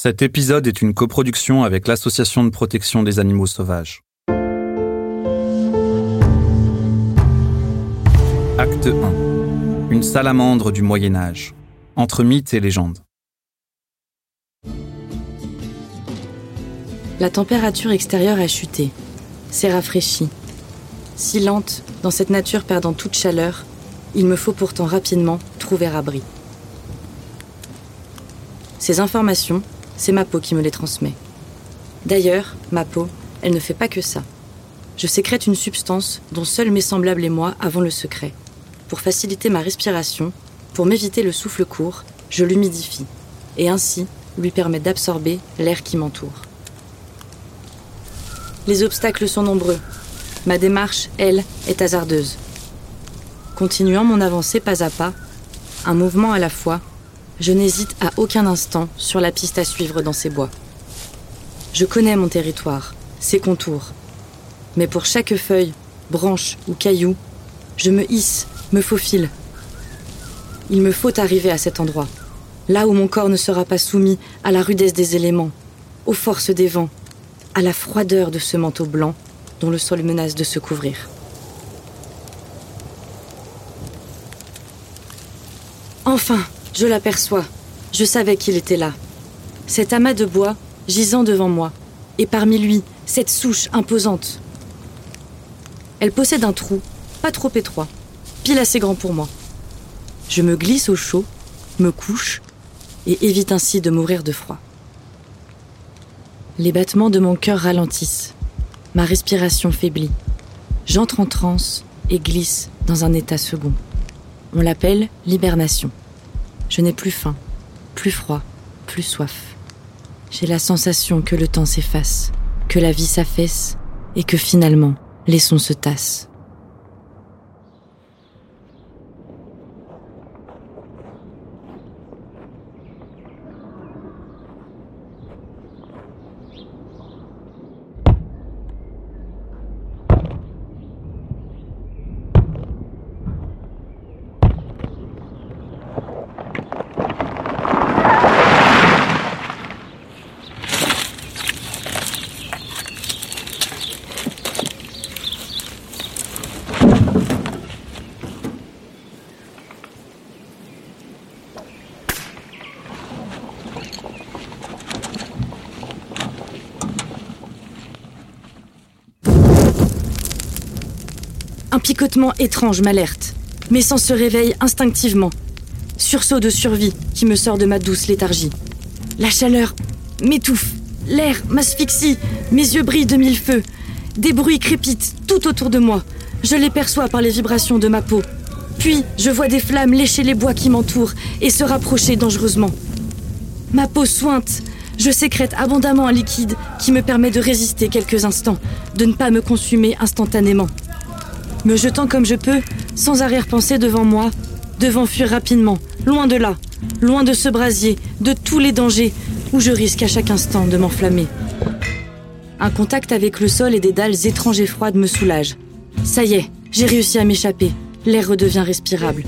Cet épisode est une coproduction avec l'Association de protection des animaux sauvages. Acte 1. Une salamandre du Moyen Âge. Entre mythe et légende. La température extérieure a chuté, s'est rafraîchie. Si lente, dans cette nature perdant toute chaleur, il me faut pourtant rapidement trouver abri. Ces informations, c'est ma peau qui me les transmet. D'ailleurs, ma peau, elle ne fait pas que ça. Je sécrète une substance dont seuls mes semblables et moi avons le secret. Pour faciliter ma respiration, pour m'éviter le souffle court, je l'humidifie, et ainsi lui permet d'absorber l'air qui m'entoure. Les obstacles sont nombreux. Ma démarche, elle, est hasardeuse. Continuant mon avancée pas à pas, un mouvement à la fois, je n'hésite à aucun instant sur la piste à suivre dans ces bois. Je connais mon territoire, ses contours. Mais pour chaque feuille, branche ou caillou, je me hisse, me faufile. Il me faut arriver à cet endroit, là où mon corps ne sera pas soumis à la rudesse des éléments, aux forces des vents, à la froideur de ce manteau blanc dont le sol menace de se couvrir. Enfin, je l'aperçois. Je savais qu'il était là. Cet amas de bois gisant devant moi, et parmi lui, cette souche imposante. Elle possède un trou, pas trop étroit, pile assez grand pour moi. Je me glisse au chaud, me couche, et évite ainsi de mourir de froid. Les battements de mon cœur ralentissent, ma respiration faiblit. J'entre en transe et glisse dans un état second. On l'appelle l'hibernation. Je n'ai plus faim, plus froid, plus soif. J'ai la sensation que le temps s'efface, que la vie s'affaisse et que finalement les sons se tassent. Un picotement étrange m'alerte. Mes sens se réveillent instinctivement. Sursaut de survie qui me sort de ma douce léthargie. La chaleur m'étouffe. L'air m'asphyxie. Mes yeux brillent de mille feux. Des bruits crépitent tout autour de moi. Je les perçois par les vibrations de ma peau. Puis, je vois des flammes lécher les bois qui m'entourent et se rapprocher dangereusement. Ma peau sointe. Je sécrète abondamment un liquide qui me permet de résister quelques instants, de ne pas me consumer instantanément me jetant comme je peux, sans arrière-pensée devant moi, devant fuir rapidement, loin de là, loin de ce brasier, de tous les dangers, où je risque à chaque instant de m'enflammer. Un contact avec le sol et des dalles étranges et froides me soulage. Ça y est, j'ai réussi à m'échapper. L'air redevient respirable.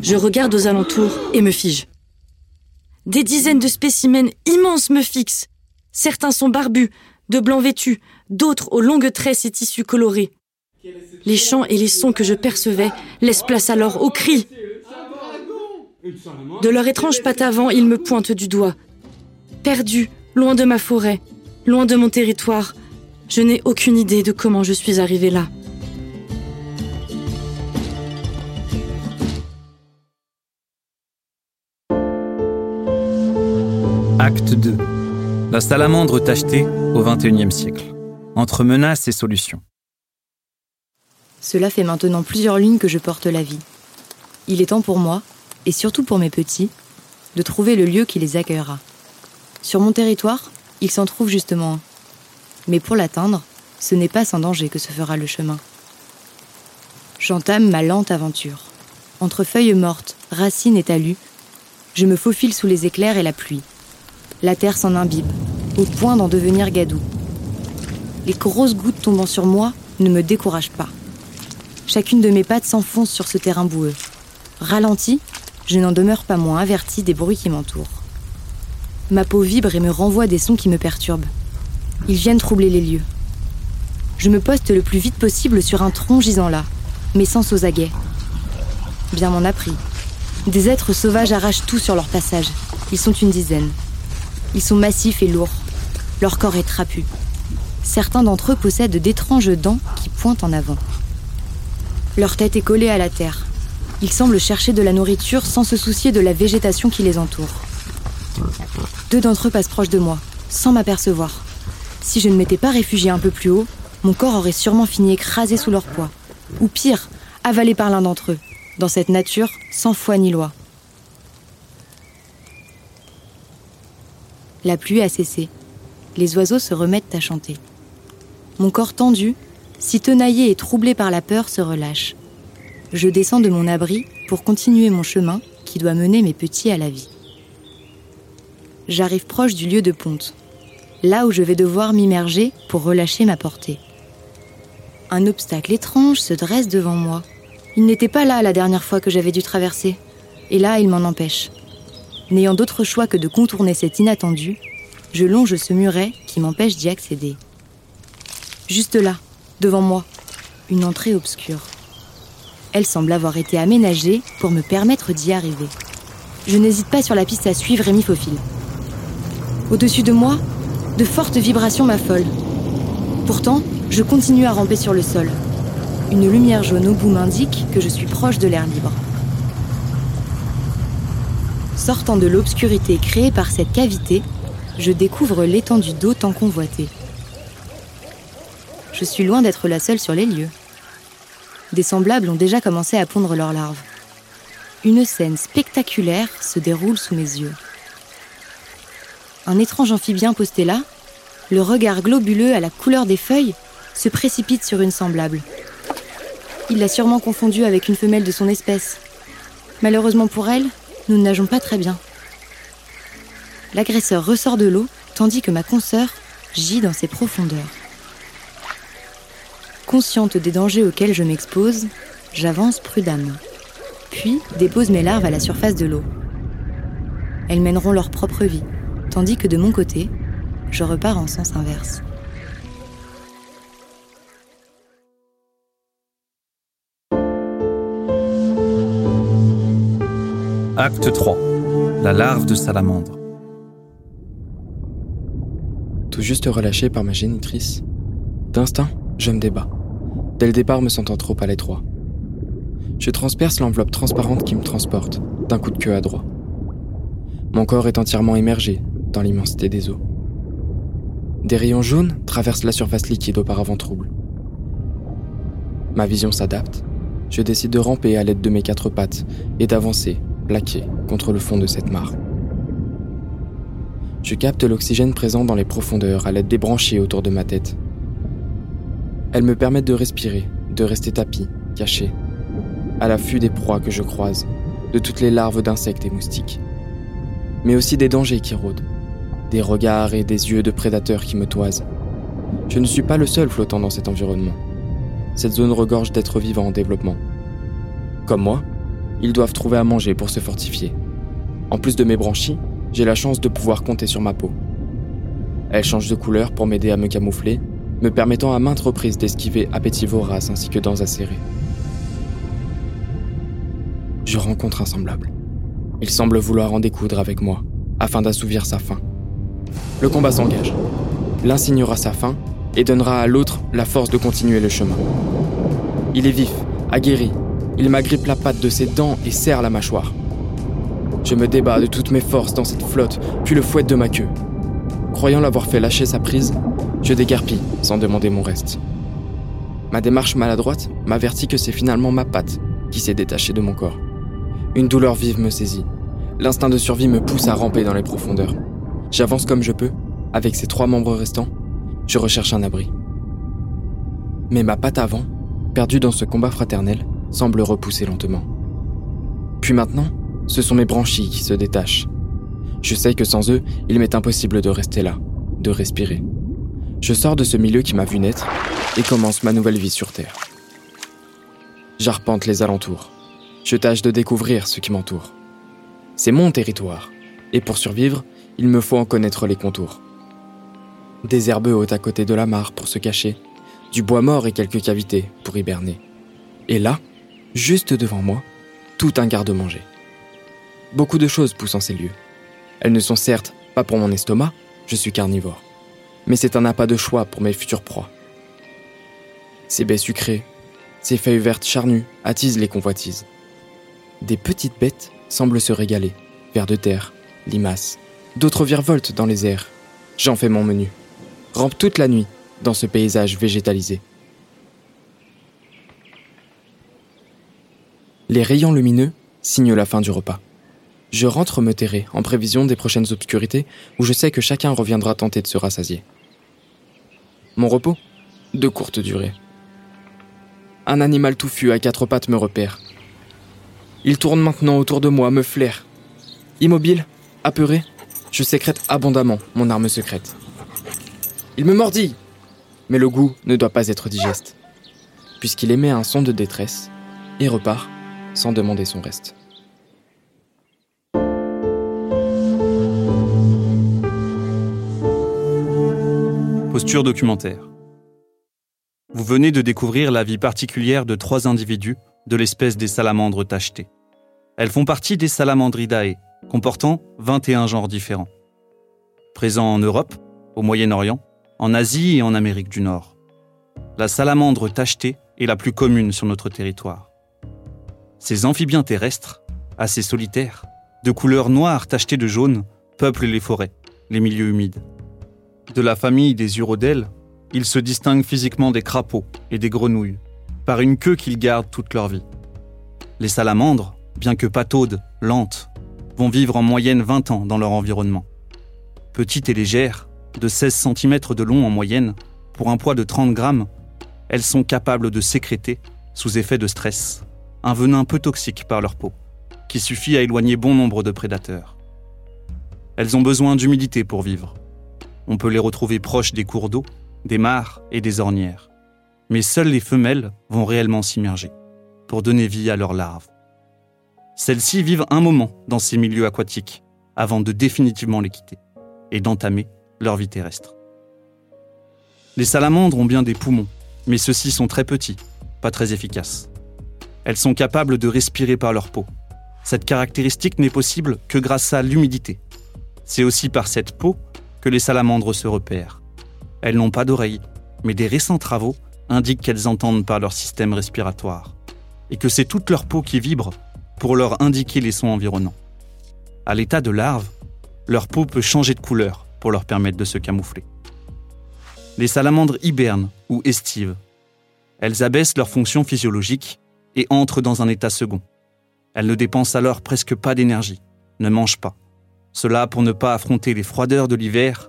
Je regarde aux alentours et me fige. Des dizaines de spécimens immenses me fixent. Certains sont barbus, de blanc vêtus, d'autres aux longues tresses et tissus colorés. Les chants et les sons que je percevais laissent place alors aux cris. De leur étrange patte avant, ils me pointent du doigt. Perdu, loin de ma forêt, loin de mon territoire, je n'ai aucune idée de comment je suis arrivé là. Acte 2. La salamandre tachetée au XXIe siècle. Entre menaces et solutions. Cela fait maintenant plusieurs lunes que je porte la vie. Il est temps pour moi, et surtout pour mes petits, de trouver le lieu qui les accueillera. Sur mon territoire, il s'en trouve justement un. Mais pour l'atteindre, ce n'est pas sans danger que se fera le chemin. J'entame ma lente aventure. Entre feuilles mortes, racines et talus, je me faufile sous les éclairs et la pluie. La terre s'en imbibe, au point d'en devenir gadou. Les grosses gouttes tombant sur moi ne me découragent pas. Chacune de mes pattes s'enfonce sur ce terrain boueux. Ralenti, je n'en demeure pas moins averti des bruits qui m'entourent. Ma peau vibre et me renvoie des sons qui me perturbent. Ils viennent troubler les lieux. Je me poste le plus vite possible sur un tronc gisant là, mes sens aux aguets. Bien m'en a pris. Des êtres sauvages arrachent tout sur leur passage. Ils sont une dizaine. Ils sont massifs et lourds. Leur corps est trapu. Certains d'entre eux possèdent d'étranges dents qui pointent en avant. Leur tête est collée à la terre. Ils semblent chercher de la nourriture sans se soucier de la végétation qui les entoure. Deux d'entre eux passent proche de moi, sans m'apercevoir. Si je ne m'étais pas réfugié un peu plus haut, mon corps aurait sûrement fini écrasé sous leur poids. Ou pire, avalé par l'un d'entre eux, dans cette nature sans foi ni loi. La pluie a cessé. Les oiseaux se remettent à chanter. Mon corps tendu, si tenaillé et troublé par la peur, se relâche. Je descends de mon abri pour continuer mon chemin qui doit mener mes petits à la vie. J'arrive proche du lieu de ponte, là où je vais devoir m'immerger pour relâcher ma portée. Un obstacle étrange se dresse devant moi. Il n'était pas là la dernière fois que j'avais dû traverser, et là il m'en empêche. N'ayant d'autre choix que de contourner cet inattendu, je longe ce muret qui m'empêche d'y accéder. Juste là, devant moi, une entrée obscure. Elle semble avoir été aménagée pour me permettre d'y arriver. Je n'hésite pas sur la piste à suivre et m'y faufile. Au-dessus de moi, de fortes vibrations m'affolent. Pourtant, je continue à ramper sur le sol. Une lumière jaune au bout m'indique que je suis proche de l'air libre. Sortant de l'obscurité créée par cette cavité, je découvre l'étendue d'eau tant convoitée. Je suis loin d'être la seule sur les lieux. Des semblables ont déjà commencé à pondre leurs larves. Une scène spectaculaire se déroule sous mes yeux. Un étrange amphibien posté là, le regard globuleux à la couleur des feuilles, se précipite sur une semblable. Il l'a sûrement confondue avec une femelle de son espèce. Malheureusement pour elle, nous ne nageons pas très bien. L'agresseur ressort de l'eau tandis que ma consoeur gît dans ses profondeurs. Consciente des dangers auxquels je m'expose, j'avance prudemment, puis dépose mes larves à la surface de l'eau. Elles mèneront leur propre vie, tandis que de mon côté, je repars en sens inverse. Acte 3. La larve de salamandre. Tout juste relâché par ma génitrice, d'instinct, je me débat, dès le départ me sentant trop à l'étroit. Je transperce l'enveloppe transparente qui me transporte, d'un coup de queue à droit. Mon corps est entièrement immergé dans l'immensité des eaux. Des rayons jaunes traversent la surface liquide auparavant trouble. Ma vision s'adapte. Je décide de ramper à l'aide de mes quatre pattes et d'avancer, plaqué, contre le fond de cette mare. Je capte l'oxygène présent dans les profondeurs à l'aide des branchies autour de ma tête. Elles me permettent de respirer, de rester tapis, caché, à l'affût des proies que je croise, de toutes les larves d'insectes et moustiques. Mais aussi des dangers qui rôdent, des regards et des yeux de prédateurs qui me toisent. Je ne suis pas le seul flottant dans cet environnement. Cette zone regorge d'êtres vivants en développement. Comme moi, ils doivent trouver à manger pour se fortifier. En plus de mes branchies, j'ai la chance de pouvoir compter sur ma peau. Elle change de couleur pour m'aider à me camoufler, me permettant à maintes reprises d'esquiver appétit vorace ainsi que dents acérées. Je rencontre un semblable. Il semble vouloir en découdre avec moi, afin d'assouvir sa faim. Le combat s'engage. L'un signera sa faim et donnera à l'autre la force de continuer le chemin. Il est vif, aguerri. Il m'agrippe la patte de ses dents et serre la mâchoire. Je me débat de toutes mes forces dans cette flotte, puis le fouette de ma queue. Croyant l'avoir fait lâcher sa prise, je dégarpille sans demander mon reste. Ma démarche maladroite m'avertit que c'est finalement ma patte qui s'est détachée de mon corps. Une douleur vive me saisit. L'instinct de survie me pousse à ramper dans les profondeurs. J'avance comme je peux, avec ces trois membres restants, je recherche un abri. Mais ma patte avant, perdue dans ce combat fraternel, semble repousser lentement. Puis maintenant, ce sont mes branchies qui se détachent. Je sais que sans eux, il m'est impossible de rester là, de respirer. Je sors de ce milieu qui m'a vu naître et commence ma nouvelle vie sur Terre. J'arpente les alentours. Je tâche de découvrir ce qui m'entoure. C'est mon territoire, et pour survivre, il me faut en connaître les contours. Des herbes hautes à côté de la mare pour se cacher, du bois mort et quelques cavités pour hiberner. Et là, juste devant moi, tout un garde-manger. Beaucoup de choses poussent en ces lieux. Elles ne sont certes pas pour mon estomac, je suis carnivore, mais c'est un appât de choix pour mes futures proies. Ces baies sucrées, ces feuilles vertes charnues attisent les convoitises. Des petites bêtes semblent se régaler, vers de terre, limaces. D'autres virevoltent dans les airs. J'en fais mon menu. Rampe toute la nuit dans ce paysage végétalisé. Les rayons lumineux signent la fin du repas. Je rentre me terrer en prévision des prochaines obscurités où je sais que chacun reviendra tenter de se rassasier. Mon repos? De courte durée. Un animal touffu à quatre pattes me repère. Il tourne maintenant autour de moi, me flaire. Immobile, apeuré, je sécrète abondamment mon arme secrète. Il me mordit Mais le goût ne doit pas être digeste, puisqu'il émet un son de détresse et repart sans demander son reste. Posture documentaire. Vous venez de découvrir la vie particulière de trois individus de l'espèce des salamandres tachetées. Elles font partie des Salamandridae, comportant 21 genres différents. Présents en Europe, au Moyen-Orient, en Asie et en Amérique du Nord. La salamandre tachetée est la plus commune sur notre territoire. Ces amphibiens terrestres, assez solitaires, de couleur noire tachetée de jaune, peuplent les forêts, les milieux humides. De la famille des urodèles, ils se distinguent physiquement des crapauds et des grenouilles, par une queue qu'ils gardent toute leur vie. Les salamandres, bien que pataudes, lentes, vont vivre en moyenne 20 ans dans leur environnement. Petites et légères, de 16 cm de long en moyenne, pour un poids de 30 grammes, elles sont capables de sécréter, sous effet de stress, un venin peu toxique par leur peau, qui suffit à éloigner bon nombre de prédateurs. Elles ont besoin d'humidité pour vivre. On peut les retrouver proches des cours d'eau, des mares et des ornières. Mais seules les femelles vont réellement s'immerger pour donner vie à leurs larves. Celles-ci vivent un moment dans ces milieux aquatiques avant de définitivement les quitter et d'entamer leur vie terrestre. Les salamandres ont bien des poumons, mais ceux-ci sont très petits, pas très efficaces. Elles sont capables de respirer par leur peau. Cette caractéristique n'est possible que grâce à l'humidité. C'est aussi par cette peau que les salamandres se repèrent. Elles n'ont pas d'oreilles, mais des récents travaux indiquent qu'elles entendent par leur système respiratoire, et que c'est toute leur peau qui vibre pour leur indiquer les sons environnants. À l'état de larve, leur peau peut changer de couleur pour leur permettre de se camoufler. Les salamandres hibernent ou estivent. Elles abaissent leur fonction physiologique et entrent dans un état second. Elles ne dépensent alors presque pas d'énergie, ne mangent pas. Cela pour ne pas affronter les froideurs de l'hiver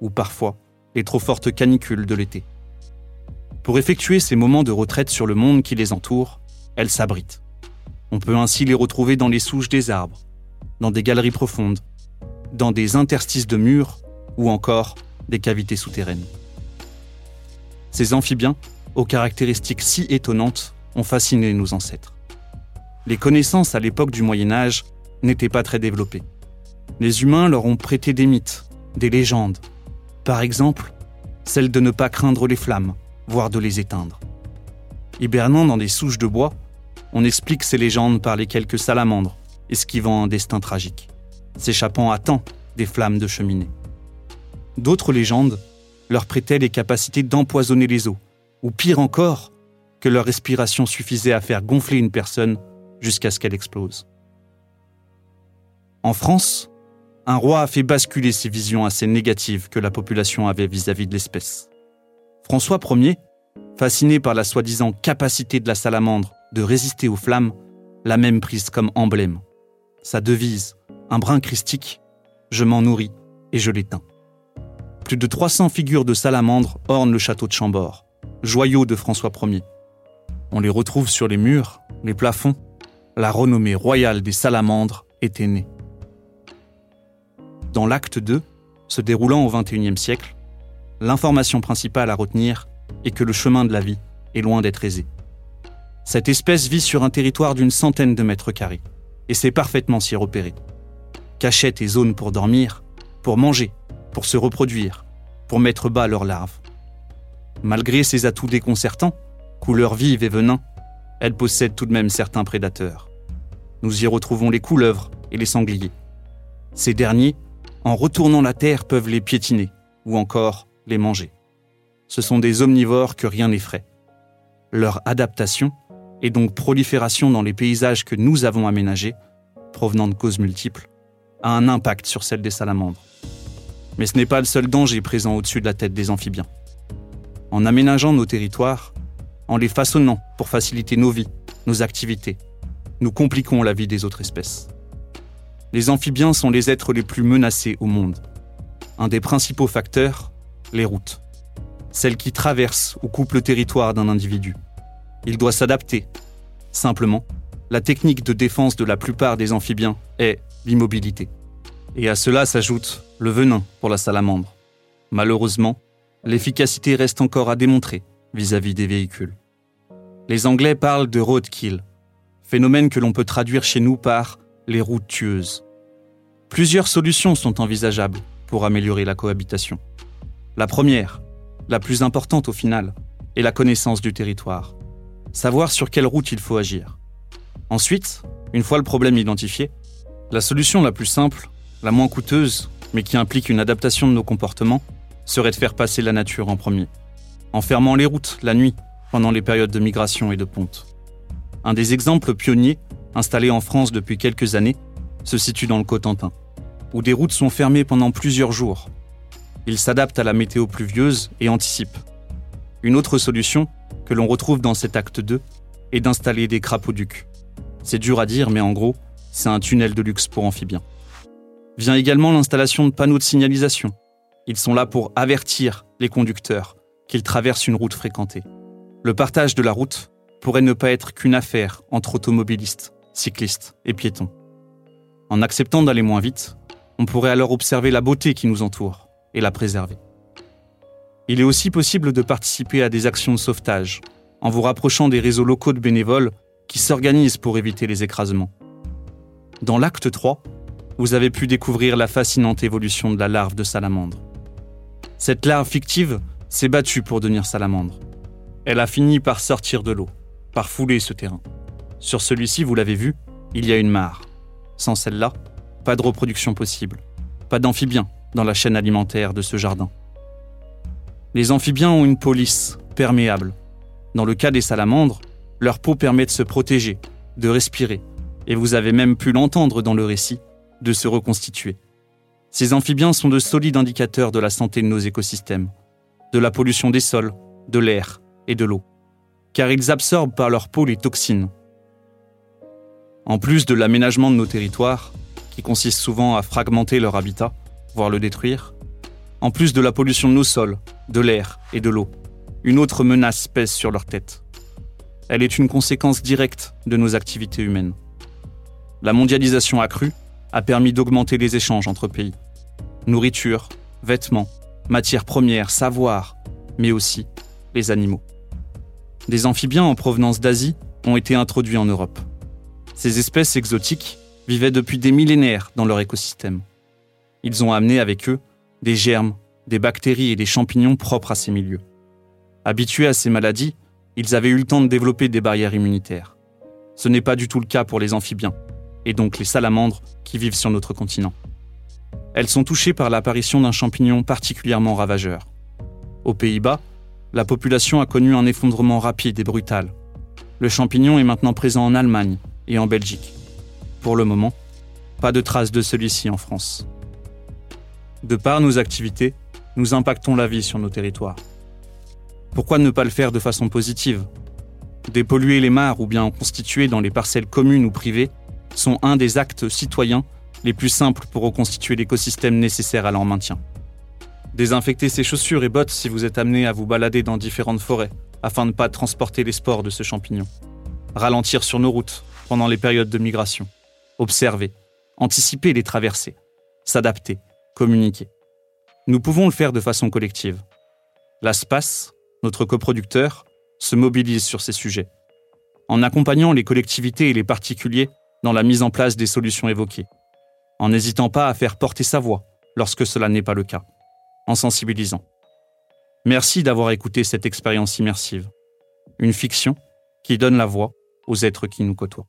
ou parfois les trop fortes canicules de l'été. Pour effectuer ces moments de retraite sur le monde qui les entoure, elles s'abritent. On peut ainsi les retrouver dans les souches des arbres, dans des galeries profondes, dans des interstices de murs ou encore des cavités souterraines. Ces amphibiens, aux caractéristiques si étonnantes, ont fasciné nos ancêtres. Les connaissances à l'époque du Moyen Âge n'étaient pas très développées. Les humains leur ont prêté des mythes, des légendes, par exemple, celle de ne pas craindre les flammes, voire de les éteindre. Hibernant dans des souches de bois, on explique ces légendes par les quelques salamandres, esquivant un destin tragique, s'échappant à temps des flammes de cheminée. D'autres légendes leur prêtaient les capacités d'empoisonner les eaux, ou pire encore, que leur respiration suffisait à faire gonfler une personne jusqu'à ce qu'elle explose. En France, un roi a fait basculer ces visions assez négatives que la population avait vis-à-vis de l'espèce. François Ier, fasciné par la soi-disant capacité de la salamandre de résister aux flammes, l'a même prise comme emblème. Sa devise, un brin christique, je m'en nourris et je l'éteins. Plus de 300 figures de salamandres ornent le château de Chambord, joyau de François Ier. On les retrouve sur les murs, les plafonds. La renommée royale des salamandres était née dans l'acte 2, se déroulant au XXIe siècle, l'information principale à retenir est que le chemin de la vie est loin d'être aisé. Cette espèce vit sur un territoire d'une centaine de mètres carrés, et sait parfaitement s'y repérer. Cachettes et zones pour dormir, pour manger, pour se reproduire, pour mettre bas leurs larves. Malgré ses atouts déconcertants, couleurs vives et venin, elle possède tout de même certains prédateurs. Nous y retrouvons les couleuvres et les sangliers. Ces derniers, en retournant la terre, peuvent les piétiner ou encore les manger. Ce sont des omnivores que rien n'effraie. Leur adaptation, et donc prolifération dans les paysages que nous avons aménagés, provenant de causes multiples, a un impact sur celle des salamandres. Mais ce n'est pas le seul danger présent au-dessus de la tête des amphibiens. En aménageant nos territoires, en les façonnant pour faciliter nos vies, nos activités, nous compliquons la vie des autres espèces. Les amphibiens sont les êtres les plus menacés au monde. Un des principaux facteurs, les routes. Celles qui traversent ou coupent le territoire d'un individu. Il doit s'adapter. Simplement, la technique de défense de la plupart des amphibiens est l'immobilité. Et à cela s'ajoute le venin pour la salamandre. Malheureusement, l'efficacité reste encore à démontrer vis-à-vis des véhicules. Les Anglais parlent de roadkill, phénomène que l'on peut traduire chez nous par les routes tueuses. Plusieurs solutions sont envisageables pour améliorer la cohabitation. La première, la plus importante au final, est la connaissance du territoire. Savoir sur quelle route il faut agir. Ensuite, une fois le problème identifié, la solution la plus simple, la moins coûteuse, mais qui implique une adaptation de nos comportements, serait de faire passer la nature en premier, en fermant les routes la nuit pendant les périodes de migration et de ponte. Un des exemples pionniers, installés en France depuis quelques années, se situe dans le Cotentin, où des routes sont fermées pendant plusieurs jours. Ils s'adaptent à la météo pluvieuse et anticipent. Une autre solution, que l'on retrouve dans cet acte 2, est d'installer des crapauducs. C'est dur à dire, mais en gros, c'est un tunnel de luxe pour amphibiens. Vient également l'installation de panneaux de signalisation. Ils sont là pour avertir les conducteurs qu'ils traversent une route fréquentée. Le partage de la route pourrait ne pas être qu'une affaire entre automobilistes, cyclistes et piétons. En acceptant d'aller moins vite, on pourrait alors observer la beauté qui nous entoure et la préserver. Il est aussi possible de participer à des actions de sauvetage en vous rapprochant des réseaux locaux de bénévoles qui s'organisent pour éviter les écrasements. Dans l'acte 3, vous avez pu découvrir la fascinante évolution de la larve de salamandre. Cette larve fictive s'est battue pour devenir salamandre. Elle a fini par sortir de l'eau, par fouler ce terrain. Sur celui-ci, vous l'avez vu, il y a une mare. Sans celle-là, pas de reproduction possible, pas d'amphibiens dans la chaîne alimentaire de ce jardin. Les amphibiens ont une peau lisse, perméable. Dans le cas des salamandres, leur peau permet de se protéger, de respirer, et vous avez même pu l'entendre dans le récit, de se reconstituer. Ces amphibiens sont de solides indicateurs de la santé de nos écosystèmes, de la pollution des sols, de l'air et de l'eau, car ils absorbent par leur peau les toxines. En plus de l'aménagement de nos territoires, qui consiste souvent à fragmenter leur habitat, voire le détruire, en plus de la pollution de nos sols, de l'air et de l'eau, une autre menace pèse sur leur tête. Elle est une conséquence directe de nos activités humaines. La mondialisation accrue a permis d'augmenter les échanges entre pays. Nourriture, vêtements, matières premières, savoir, mais aussi les animaux. Des amphibiens en provenance d'Asie ont été introduits en Europe. Ces espèces exotiques vivaient depuis des millénaires dans leur écosystème. Ils ont amené avec eux des germes, des bactéries et des champignons propres à ces milieux. Habitués à ces maladies, ils avaient eu le temps de développer des barrières immunitaires. Ce n'est pas du tout le cas pour les amphibiens, et donc les salamandres qui vivent sur notre continent. Elles sont touchées par l'apparition d'un champignon particulièrement ravageur. Aux Pays-Bas, la population a connu un effondrement rapide et brutal. Le champignon est maintenant présent en Allemagne et en Belgique. Pour le moment, pas de traces de celui-ci en France. De par nos activités, nous impactons la vie sur nos territoires. Pourquoi ne pas le faire de façon positive? Dépolluer les mares ou bien en constituer dans les parcelles communes ou privées sont un des actes citoyens les plus simples pour reconstituer l'écosystème nécessaire à leur maintien. Désinfecter ses chaussures et bottes si vous êtes amené à vous balader dans différentes forêts, afin de ne pas transporter les spores de ce champignon. Ralentir sur nos routes pendant les périodes de migration. Observer, anticiper les traversées, s'adapter, communiquer. Nous pouvons le faire de façon collective. L'ASPAS, notre coproducteur, se mobilise sur ces sujets. En accompagnant les collectivités et les particuliers dans la mise en place des solutions évoquées, en n'hésitant pas à faire porter sa voix lorsque cela n'est pas le cas, en sensibilisant. Merci d'avoir écouté cette expérience immersive, une fiction qui donne la voix aux êtres qui nous côtoient.